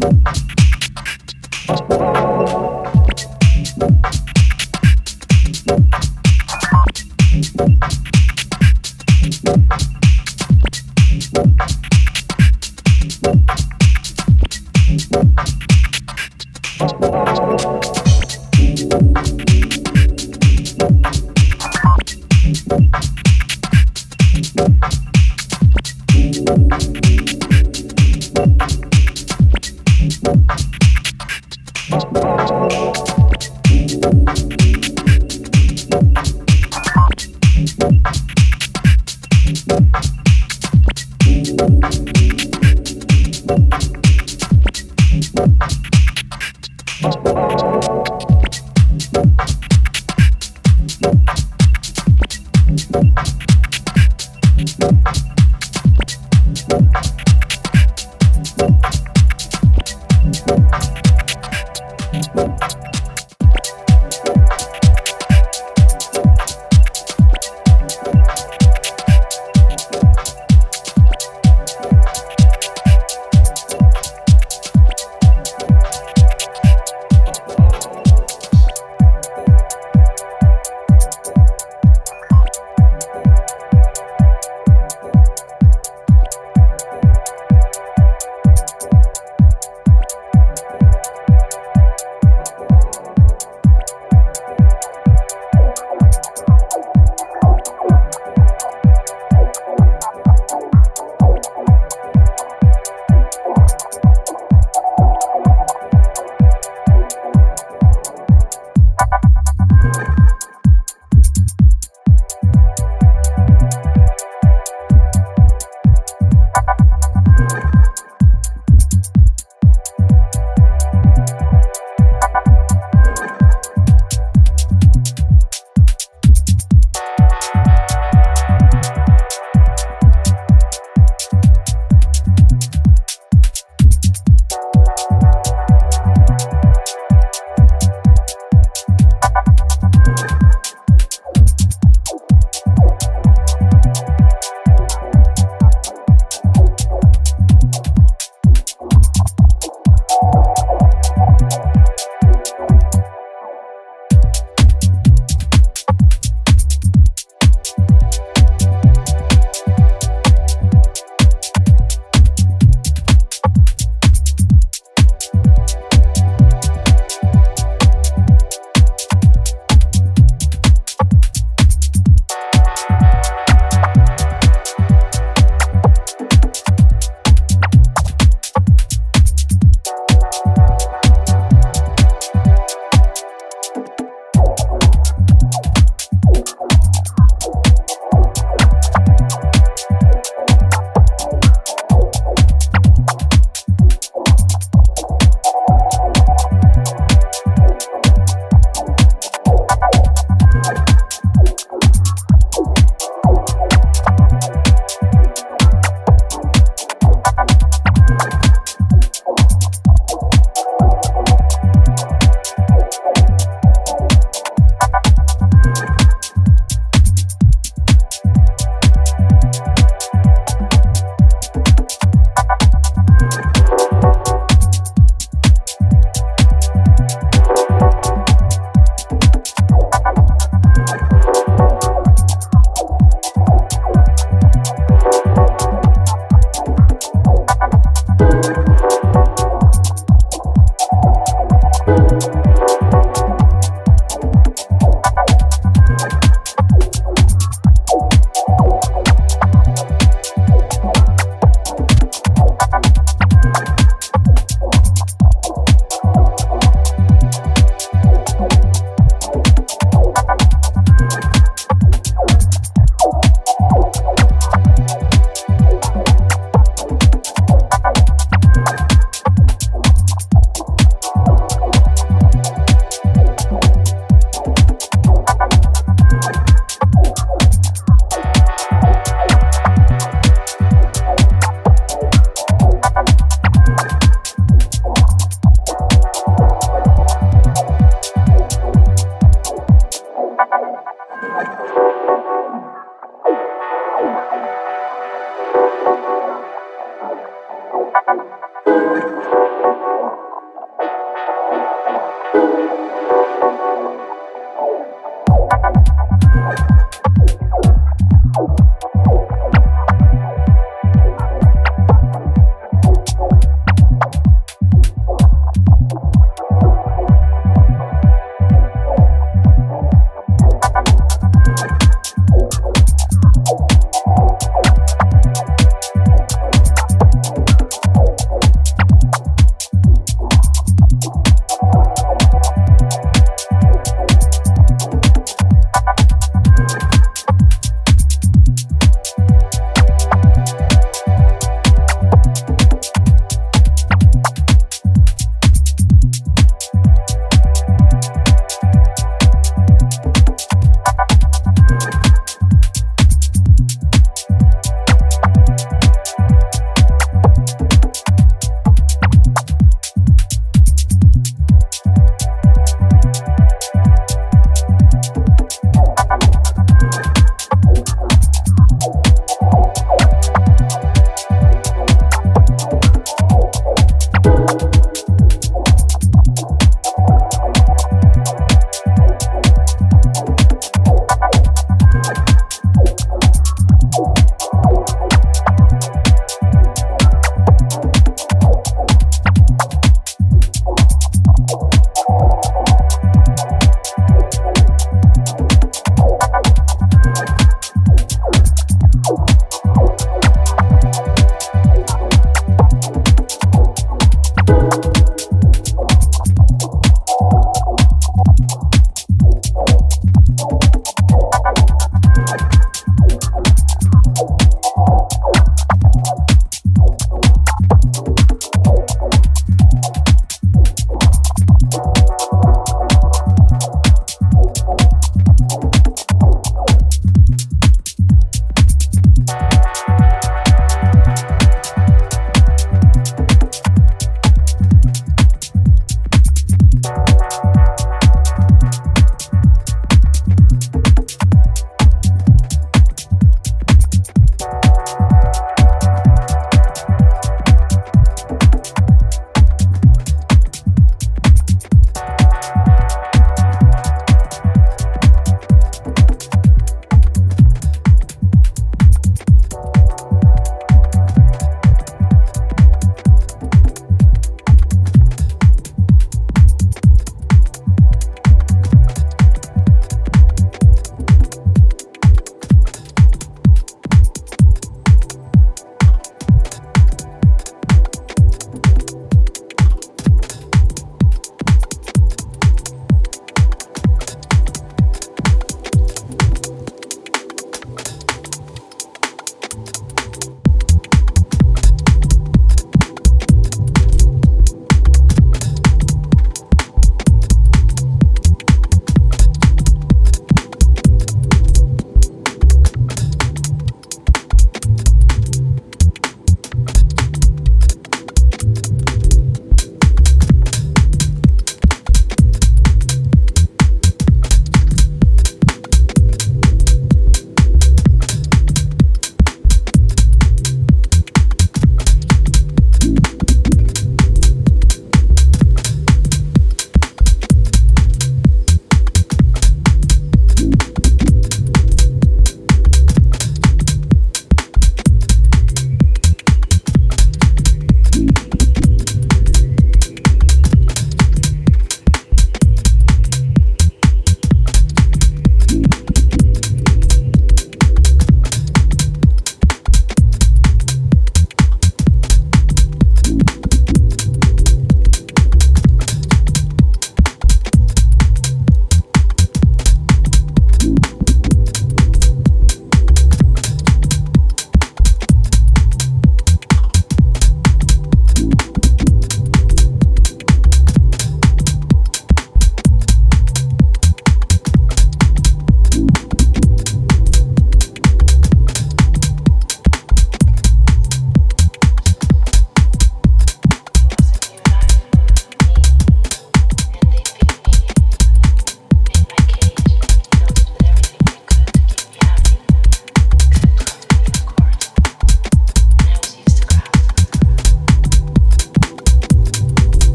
Thank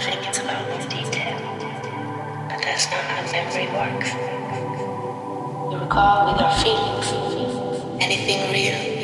think it's about the detail, but that's not how memory works. We recall with our feelings. Anything real